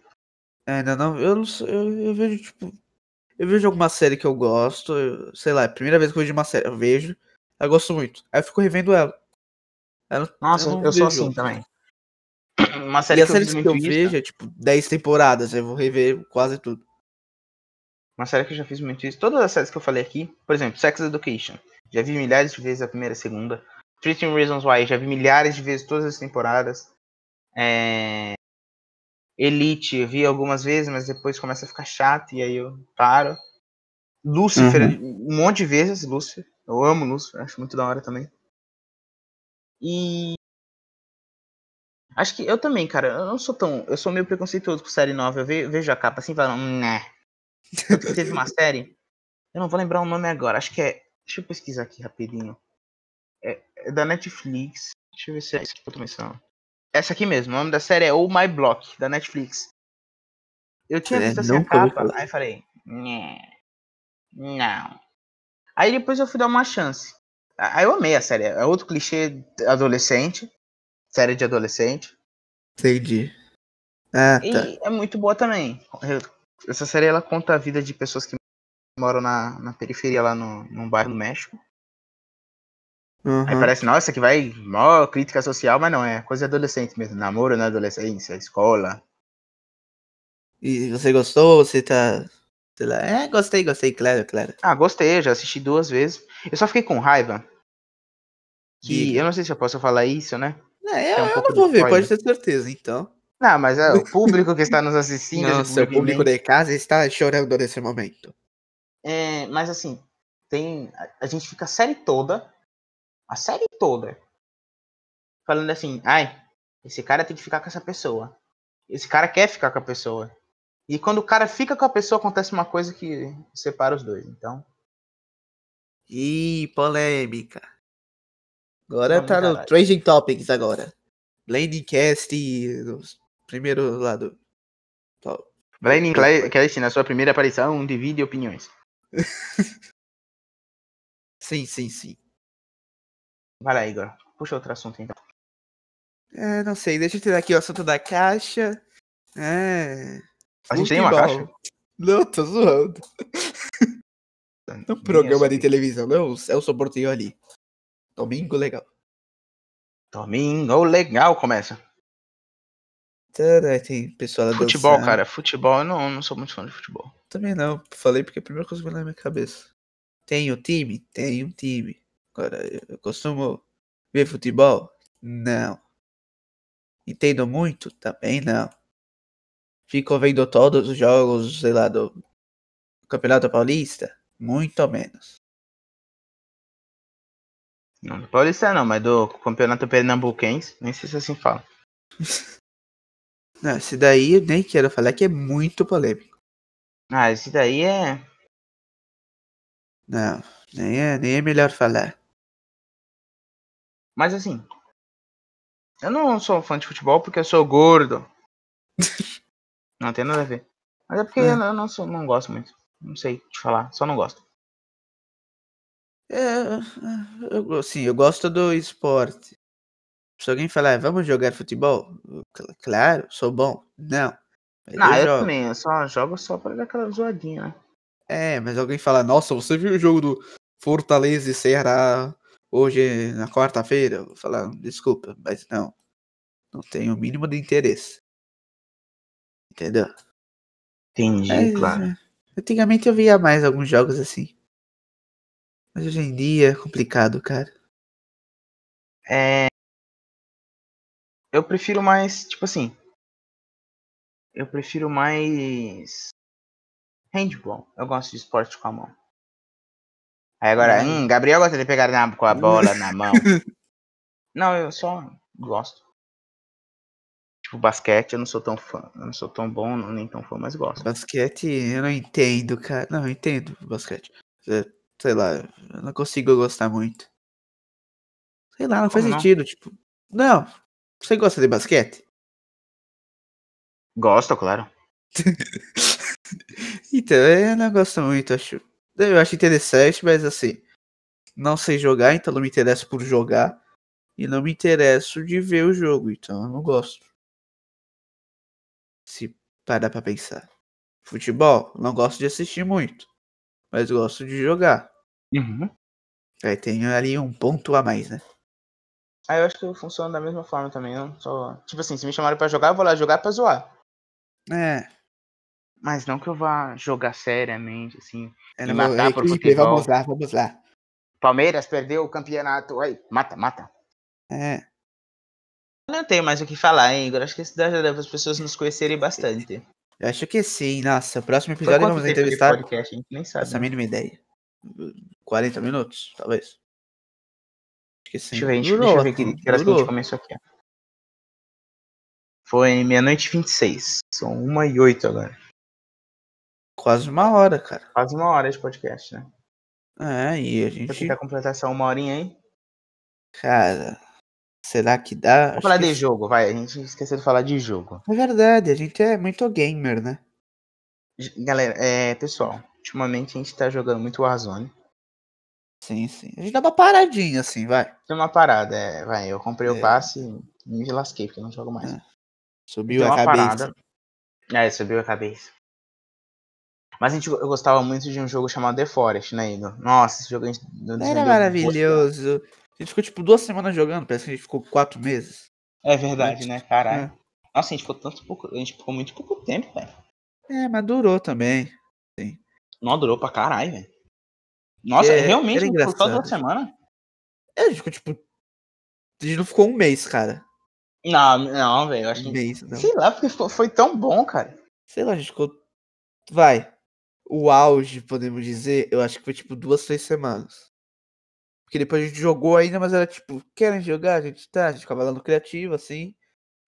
É, não, eu não sei, eu, eu vejo, tipo, eu vejo alguma série que eu gosto, eu- sei lá, é a primeira vez que eu vejo uma série, eu vejo, eu gosto muito. Aí eu fico revendo ela. Eu Nossa, não eu, sou assim também. Uma série E as que eu que eu vejo é tipo 10 temporadas, eu vou rever quase tudo. Uma série que eu já fiz muito isso. Todas as séries que eu falei aqui, por exemplo, Sex Education. Já vi milhares de vezes a primeira e a segunda. 13 Reasons Why, já vi milhares de vezes todas as temporadas. É... Elite, eu vi algumas vezes, mas depois começa a ficar chato e aí eu paro. Lucifer, um monte de vezes, Lucifer. Eu amo Lucifer, acho muito da hora também. E. Acho que eu também, cara, eu não sou tão. Eu sou meio preconceituoso com série nova. Eu ve- vejo a capa assim e falo, né. Tanto que teve uma <laughs> série. Eu não vou lembrar o nome agora. Acho que é. Deixa eu pesquisar aqui rapidinho. É, é da Netflix. Deixa eu ver se é isso que eu tô pensando. Essa aqui mesmo. O nome da série é Oh My Block, da Netflix. Eu tinha É, visto assim a nunca ouvi capa, aí falei. "Nhé, Não. Aí depois eu fui dar uma chance. Aí eu amei a série. É outro clichê adolescente. Série de adolescente. Entendi. Ah, E tá. é muito boa também. Essa série ela conta a vida de pessoas que moram na, na periferia lá no, num bairro do México. Aí Uhum. parece, nossa, que vai mó crítica social, mas não, é coisa de adolescente mesmo. Namoro na adolescência, escola. E você gostou? Você tá. Sei lá. É, gostei, gostei, claro, claro. Ah, gostei, já assisti duas vezes. Eu só fiquei com raiva. Que Diga. eu não sei se eu posso falar isso, né? É, eu, É um eu não vou ver, pode ter certeza, então. Não, mas é o <laughs> público que está nos assistindo. Nossa, o público de casa está chorando nesse momento. É, mas assim, tem. A, a gente fica a série toda. A série toda. Falando assim, ai, esse cara tem que ficar com essa pessoa. Esse cara quer ficar com a pessoa. E quando o cara fica com a pessoa, acontece uma coisa que separa os dois. Então. Ih, polêmica. Agora Vamos, tá no caralho. Trending Topics agora. Nos primeiro lado. Top. Blinding Cla- Cast, na sua primeira aparição, divide opiniões. <laughs> Sim, sim, sim. Vai lá, Igor. Puxa outro assunto então. É, não sei, deixa eu tirar aqui o assunto da caixa. É. A gente tem uma caixa? Não, tô zoando. É um programa de televisão, não, é o sorteio ali. Domingo legal. Domingo legal, começa. Tem pessoal Futebol, dançando. cara, futebol, eu não, não sou muito fã de futebol. Também não. Falei porque é a primeira coisa que veio na minha cabeça. Tem um time? Tem um time. Agora, eu costumo ver futebol? Não. Entendo muito? Também não. Fico vendo todos os jogos, sei lá, do Campeonato Paulista? Muito menos. Não, do Paulista não, mas do Campeonato Pernambuquense, nem sei se assim fala. <laughs> Não, esse daí eu nem quero falar que é muito polêmico. Ah, esse daí é. Não, nem é, nem é melhor falar. Mas assim. Eu não sou fã de futebol porque eu sou gordo. <laughs> não tem nada a ver. Mas é porque É. eu não, eu não sou, não gosto muito. Não sei te falar, só não gosto. É, eu, assim, eu gosto do esporte. Se alguém falar, vamos jogar futebol? Eu, Claro, sou bom. Não. Não, eu eu também, eu só jogo só pra dar aquela zoadinha, né? É, mas alguém fala, nossa, você viu o jogo do Fortaleza e Ceará hoje na quarta-feira? Eu vou falar, desculpa, mas não. Não tenho o mínimo de interesse. Entendeu? Entendi, Mas, claro. é, Antigamente eu via mais alguns jogos assim. Mas hoje em dia é complicado, cara. É. Eu prefiro mais, tipo assim. Eu prefiro mais. Handball. Eu gosto de esporte com a mão. Aí agora, Hum. hum, Gabriel gosta de pegar na- com a bola na mão. <laughs> Não, eu só gosto. Tipo, basquete, eu não sou tão fã. Eu não sou tão bom, nem tão fã, mas gosto. Basquete, eu não entendo, cara. Não, eu entendo basquete. Sei lá, eu não consigo gostar muito. Sei lá, não faz não? sentido, tipo. Não. Você gosta de basquete? Gosto, claro. <laughs> Então, eu não gosto muito, acho. Eu acho interessante, mas assim. Não sei jogar, então não me interesso por jogar. E não me interesso de ver o jogo, então eu não gosto. Se parar pra pensar. Futebol, não gosto de assistir muito. Mas gosto de jogar. Uhum. Aí tem ali um ponto a mais, né? Aí eu acho que funciona da mesma forma também. Não só... Tipo assim, se me chamarem pra jogar, eu vou lá jogar pra zoar. É. Mas não que eu vá jogar seriamente, assim. é Me matar por equipe, futebol. vamos lá, vamos lá. Palmeiras perdeu o campeonato. Aí, mata, mata. É. Eu Não tenho mais o que falar, hein, Igor. Acho que isso já dá para as pessoas nos conhecerem bastante. Eu acho que sim. Nossa, próximo episódio quanto vamos entrevistar. podcast? A gente nem sabe. Essa né? mínima ideia. 40 minutos, talvez. Acho que sim. Deixa eu ver, gente, deixa eu ver que, que horas que a gente começou aqui. ó. Foi meia-noite e 26. São 1 e 8 agora. Quase uma hora, cara. Quase uma hora de podcast, né? É, e a Vou gente. tentar completar essa uma horinha aí. Cara. Será que dá? Vamos falar que de jogo, vai. A gente esqueceu de falar de jogo. É verdade, a gente é muito gamer, né? Galera, é, pessoal, ultimamente a gente tá jogando muito Warzone. Sim, sim. A gente dá uma paradinha assim, vai. Tem uma parada, é, vai. Eu comprei o É. passe e me lasquei, porque eu não jogo mais. É. Subiu a cabeça. parada. É, subiu a cabeça. Mas a gente, eu gostava muito de um jogo chamado The Forest, né, Igor? Nossa, esse jogo a gente Era maravilhoso. A gente ficou tipo duas semanas jogando, parece que a gente ficou quatro meses. É verdade, né? Caralho. É. Nossa, a gente ficou tanto pouco. A gente ficou muito pouco tempo, velho. É, mas durou também. Não, durou pra caralho, velho. Nossa, É, realmente era a gente ficou só duas semanas? É, a gente ficou tipo. A gente não ficou um mês, cara. Não, não, velho. Acho Um que. mês, não. Sei lá, porque foi tão bom, cara. Sei lá, a gente ficou. Vai. O auge, podemos dizer, eu acho que foi tipo duas, três semanas. Porque depois a gente jogou ainda, mas era tipo, querem jogar? A gente tá, a gente ficava lá no criativo, assim.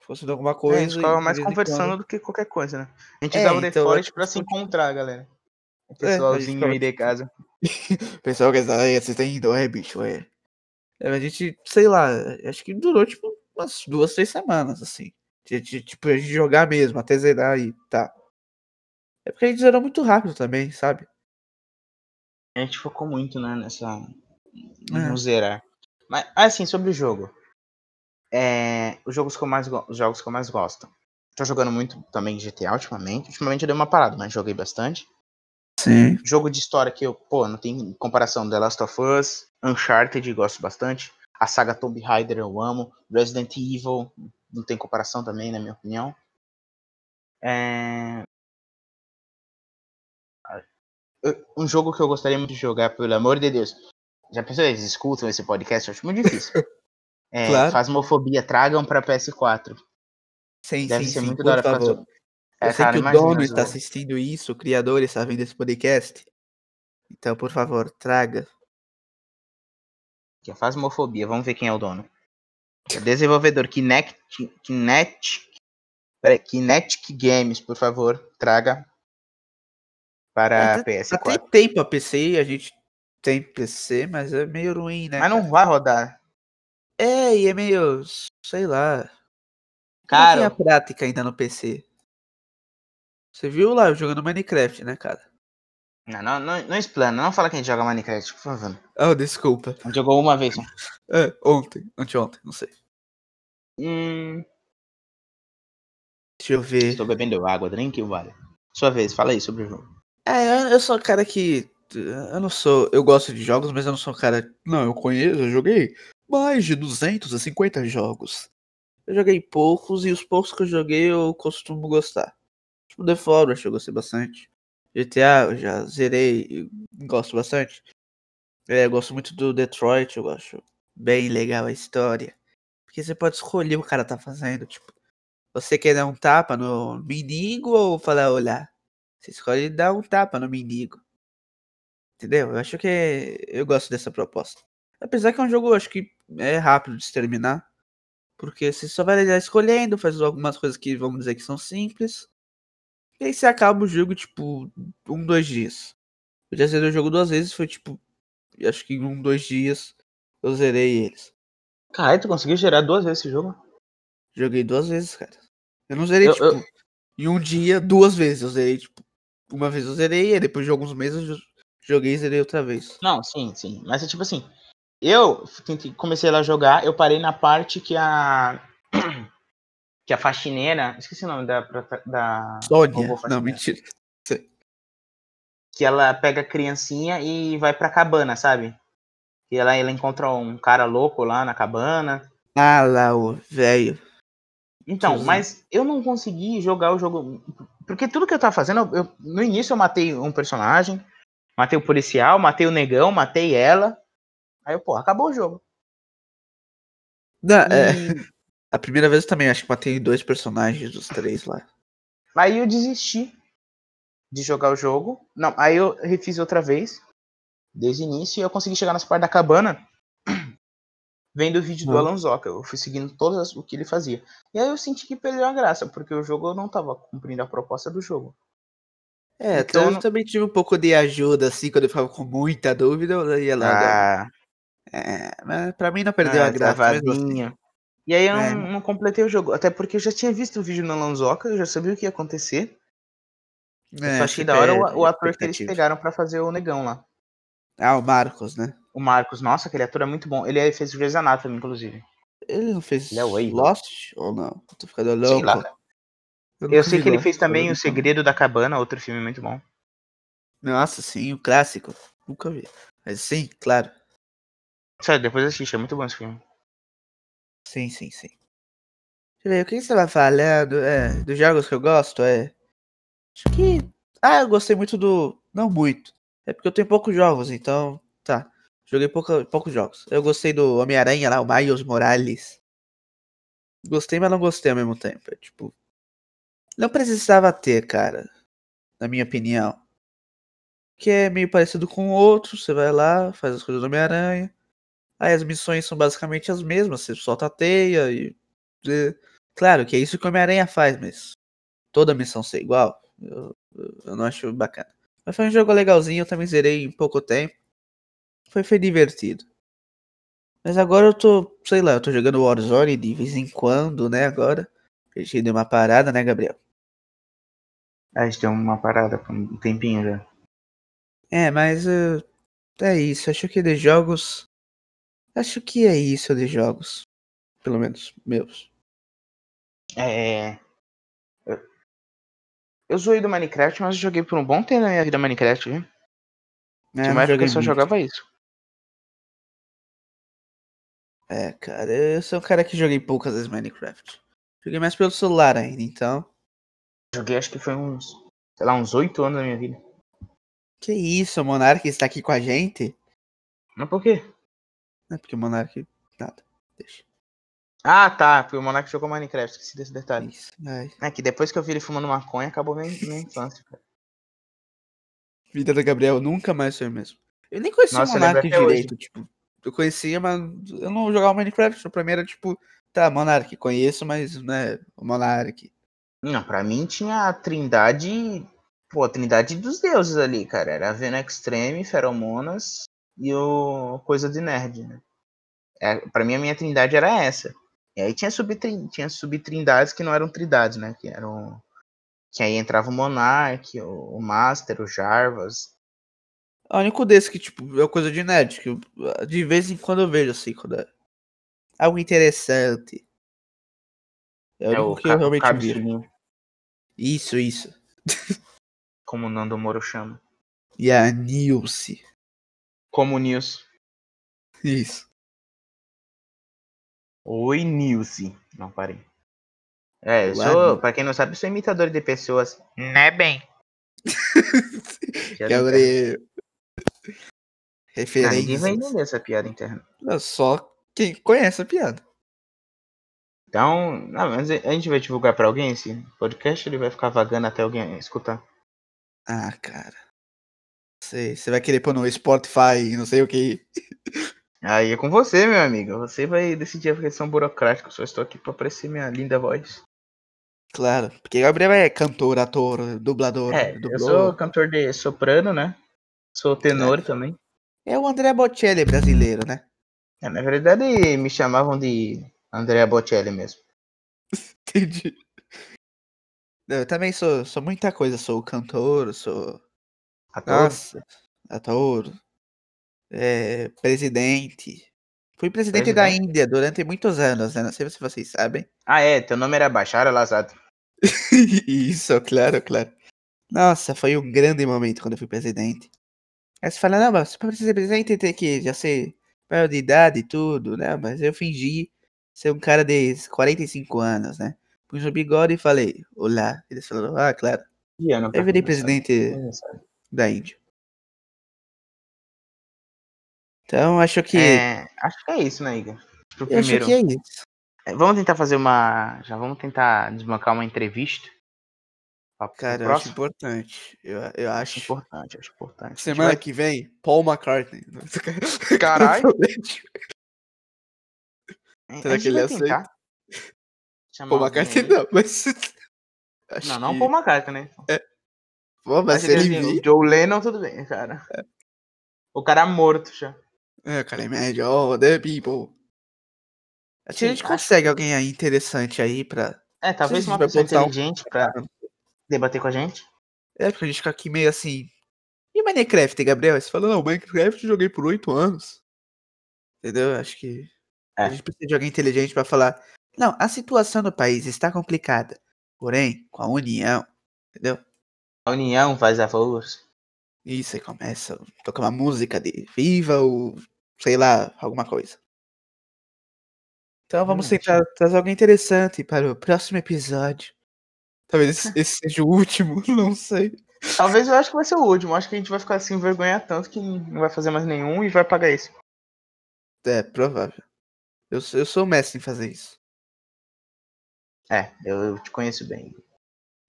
Fazendo alguma É, coisa. a gente ficava mais conversando do que qualquer coisa, né? A gente É, usava o The então, Forest que pra se encontrar, galera. O É, pessoalzinho ficava, aí de casa. <laughs> Pessoal que está aí assistindo, é, bicho, é. É, A gente, sei lá, acho que durou tipo umas duas, três semanas, assim. De, de- tipo, a gente jogar mesmo, até zerar e tá. É porque a gente zerou muito rápido também, sabe? A gente focou muito, né, nessa. É. Zerar. Mas, assim, sobre o jogo. É, os, jogos que eu mais os jogos que eu mais gosto. Tô jogando muito também GTA ultimamente. Ultimamente eu dei uma parada, mas joguei bastante. Sim. Jogo de história que eu, pô, não tem comparação. The Last of Us, Uncharted, gosto bastante. A saga Tomb Raider eu amo. Resident Evil, não tem comparação também, na minha opinião. É... Um jogo que eu gostaria muito de jogar, pelo amor de Deus. Já pensou, eles escutam esse podcast? Eu acho muito difícil. <laughs> É, Claro. Fasmofobia, tragam pra PS4. Sim, Deve sim, ser sim, muito da hora favor. so- Eu É, sei cara, que o imagina, dono está assistindo isso, o criador está vendo esse podcast. Então, por favor, traga. que é Fasmofobia, vamos ver quem é o dono. É desenvolvedor Kinect, Kinetic, peraí, Kinetic Games, por favor, traga para Até- PS4. Até tem pra PC, a gente tem PC, mas é meio ruim, né? Mas não cara? vai rodar. É, e é meio, sei lá. Não Cara, tem a prática ainda no PC. Você viu lá eu jogando Minecraft, né, cara? não, não, não, não explana, não fala que a gente joga Minecraft, por favor. Oh, desculpa. A gente jogou uma vez. <laughs> É, ontem, anteontem, não sei. Hum, Deixa eu ver. estou bebendo água, drink vale. Sua vez, fala aí sobre o jogo. É, eu, eu sou um cara que. Eu não sou. Eu gosto de jogos, mas eu não sou um cara. Não, eu conheço, eu joguei mais de 250 jogos. Eu joguei poucos e os poucos que eu joguei eu costumo gostar. Tipo, The Forest eu gostei bastante. GTA eu já zerei gosto bastante. É, eu gosto muito do Detroit, eu acho bem legal a história. Porque você pode escolher o o cara tá fazendo. Tipo, você quer dar um tapa no mendigo ou falar olá? Você escolhe dar um tapa no mendigo. Entendeu? Eu acho que eu gosto dessa proposta. Apesar que é um jogo, acho que é rápido de se terminar. Porque você só vai lá escolhendo, faz algumas coisas que vamos dizer que são simples. E aí você acaba o jogo, tipo, um, dois dias. Eu já zerei o jogo duas vezes, foi tipo. Acho que em um, dois dias eu zerei eles. Caralho, tu conseguiu gerar duas vezes esse jogo? Joguei duas vezes, cara. Eu não zerei, Eu- tipo, eu- em um dia, duas vezes. Eu zerei, tipo, uma vez eu zerei, e depois de alguns meses eu joguei e zerei outra vez. Não, sim, sim. Mas é tipo assim, eu comecei lá a jogar, eu parei na parte que a. <clears throat> que a faxineira. Esqueci o nome da. da Sônia. Não, mentira. Que ela pega a criancinha e vai pra cabana, sabe? E ela, ela encontra um cara louco lá na cabana. Ah lá, o velho. Então, Tiozinho. mas eu não consegui jogar o jogo. Porque tudo que eu tava fazendo, eu- no início eu matei um personagem, matei o policial, matei o negão, matei ela. Aí eu, pô, acabou o jogo. Não, é, E <laughs> a primeira vez eu também acho que matei dois personagens dos três lá. aí eu desisti de jogar o jogo. Não, aí eu refiz outra vez, desde o início, e eu consegui chegar nessa parte da cabana, <clears throat> vendo o vídeo do. Alan Zoka. Eu fui seguindo todas o que ele fazia. E aí eu senti que perdeu a graça, porque o jogo não tava cumprindo a proposta do jogo. É, Então, eu não- também tive um pouco de ajuda, assim, quando eu ficava com muita dúvida, eu ia lá. Ah, É, mas pra mim não perdeu ah, a graça. E aí eu É. não, não completei o jogo. Até porque eu já tinha visto o vídeo no Alan Zoka, eu já sabia o que ia acontecer. Eu É, só achei da hora o, o ator que eles pegaram pra fazer o negão lá. Ah, o Marcos, né? O Marcos, nossa, aquele ator é muito bom. Ele fez Grey's Anatomy, inclusive. Ele não fez Ele é o. Lost ou não? Eu Tô ficando Sei louco. lá. Eu, Eu sei que ele fez também O Segredo da Cabana, outro filme muito bom. Nossa, sim, o clássico. Nunca vi. Mas sim, claro. Sério, depois assiste, é muito bom esse filme. Sim, sim, sim. Deixa eu ver, o que você vai falando? É, dos jogos que eu gosto, é. Acho que. Ah, eu gostei muito do. Não muito. É porque eu tenho poucos jogos, então. Tá. Joguei pouca, poucos jogos. Eu gostei do Homem-Aranha lá, o Miles Morales. Gostei, mas não gostei ao mesmo tempo. É, tipo. Não precisava ter, cara. Na minha opinião. Que é meio parecido com o outro. Você vai lá, faz as coisas do Homem-Aranha. Aí as missões são basicamente as mesmas. Você solta a teia e. e- Claro que é isso que o Homem-Aranha faz, mas toda missão ser igual, eu, eu- eu não acho bacana. Mas foi um jogo legalzinho, eu também zerei em pouco tempo. Foi, foi divertido. Mas agora eu tô, sei lá, eu tô jogando Warzone de vez em quando, né, agora. A gente deu uma parada, né, Gabriel? A gente tem uma parada por um tempinho já. É, mas eh, é isso. Acho que de jogos. Acho que é isso de jogos. Pelo menos meus. É. Eu, eu zoei do Minecraft, mas eu joguei por um bom tempo na minha vida Minecraft, viu? É, Tinha uma época eu só muito. jogava isso. É, cara, eu sou um cara que joguei poucas vezes Minecraft. Joguei mais pelo celular ainda, então. Joguei acho que foi uns, sei lá, uns oito anos da minha vida. Que isso, o Monark está aqui com a gente? Mas por quê? Não é porque o Monark. Nada, deixa. Ah, tá, porque o Monark jogou Minecraft, esqueci desse detalhe. Isso. Ai, É que depois que eu vi ele fumando maconha, acabou minha, minha infância. cara. vida do Gabriel nunca mais foi o mesmo. Eu nem conhecia Nossa, o Monark até hoje. direito, tipo. Eu conhecia, mas eu não jogava Minecraft. Pra mim era tipo, tá, Monark, conheço, mas, né, o Monark. Não, pra mim tinha a trindade. Pô, a trindade dos deuses ali, cara. Era a Vena Extreme, Feromonas e o Coisa de Nerd, né? É, pra mim a minha trindade era essa. E aí tinha, subtrin... tinha subtrindades que não eram trindades, né? Que eram. Que aí entrava o Monark, o, Master, o Jarvas. O único desse que, tipo, é coisa de nerd, que de vez em quando eu vejo assim, quando é algo interessante. É o É o que eu realmente vi. Cabeçulinho, Isso, isso. como o Nando Moro chama. E a Nilce. Como Nilce. Isso. Oi, Nilce. Não, parei. É, eu sou, pra quem não sabe, eu sou imitador de pessoas. Né, bem? Gabriel. interna. Ah, ninguém vai entender essa piada interna. É só quem conhece a piada. Então, não, mas a gente vai divulgar pra alguém esse podcast, ele vai ficar vagando até alguém escutar. Ah, cara. Sei, você vai querer pôr no Spotify, não sei o que. Aí é com você, meu amigo. Você vai decidir a questão burocrática. Eu só estou aqui pra aparecer minha linda voz. Claro, porque Gabriel é cantor, ator, dublador. É, eu sou cantor de soprano, né? Sou tenor também. É o André Bocelli brasileiro, né? É, na verdade, me chamavam de Andrea Bocelli mesmo. <laughs> Entendi. Eu também sou, sou muita coisa. Sou cantor, sou. Ator. Nossa, ator. É, presidente. Fui presidente da Presidente? Índia durante muitos anos, né? Não sei se vocês sabem. Ah, é, teu nome era Bashar al-Assad. <laughs> Isso, claro, claro. Nossa, foi um grande momento quando eu fui presidente. Aí você fala, não, mas pra ser presidente tem que já ser maior de idade e tudo, né? Mas eu fingi ser um cara de 45 anos, né? Pus o bigode e falei, olá. Eles falaram, ah, claro. Eu virei presidente da Índia. Então, acho que. É, acho que é isso, né, Igor? Pro eu acho primeiro. que é isso. É, Vamos tentar fazer uma. Já vamos tentar desbancar uma entrevista. Cara, eu acho importante. Eu, eu Acho importante, acho importante. Semana vai- que vem, Paul McCartney. <laughs> Caralho. A será gente que ele aceita? Paul McCartney não, mas. <laughs> Não, não que- Paul McCartney, né? Pô, mas se ele assim, vir. o Joe Lennon, tudo bem, cara. O cara morto já. É, cara, é médio, oh, the people. Acho que a gente acho consegue alguém aí interessante aí pra. É, talvez uma pessoa postar um- inteligente pra <laughs> debater com a gente. É, porque a gente fica aqui meio assim. E Minecraft, Gabriel? Você fala, não, Minecraft eu joguei por oito anos. Entendeu? Acho que É. a gente precisa de alguém inteligente pra falar. Não, a situação do país está complicada. Porém, com a união, entendeu? A união faz a força. Isso aí começa a tocar uma música de viva ou sei lá, alguma coisa. Então vamos Hum, tentar trazer alguém interessante para o próximo episódio. Talvez esse, <laughs> esse seja o último, <laughs> não sei. Talvez eu acho que vai ser o último. Acho que a gente vai ficar assim envergonhar tanto que não vai fazer mais nenhum e vai pagar isso. É, provável. Eu, sou- eu sou mestre em fazer isso. É, eu, eu te conheço bem.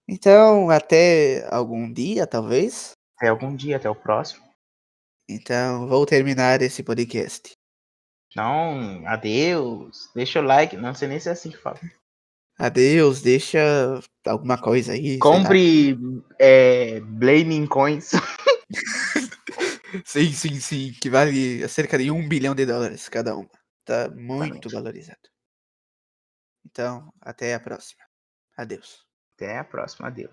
Então, até algum dia, talvez. Até algum dia, até o próximo. Então, vou terminar esse podcast. Então, adeus. Deixa o like. Não sei nem se é assim que fala. Adeus, deixa alguma coisa aí. Compre é, Blaming Coins. <laughs> Sim, sim, sim. Que vale cerca de um bilhão de dólares cada uma. Tá muito Exatamente. valorizado. Então, até a próxima. Adeus. Até a próxima. Adeus.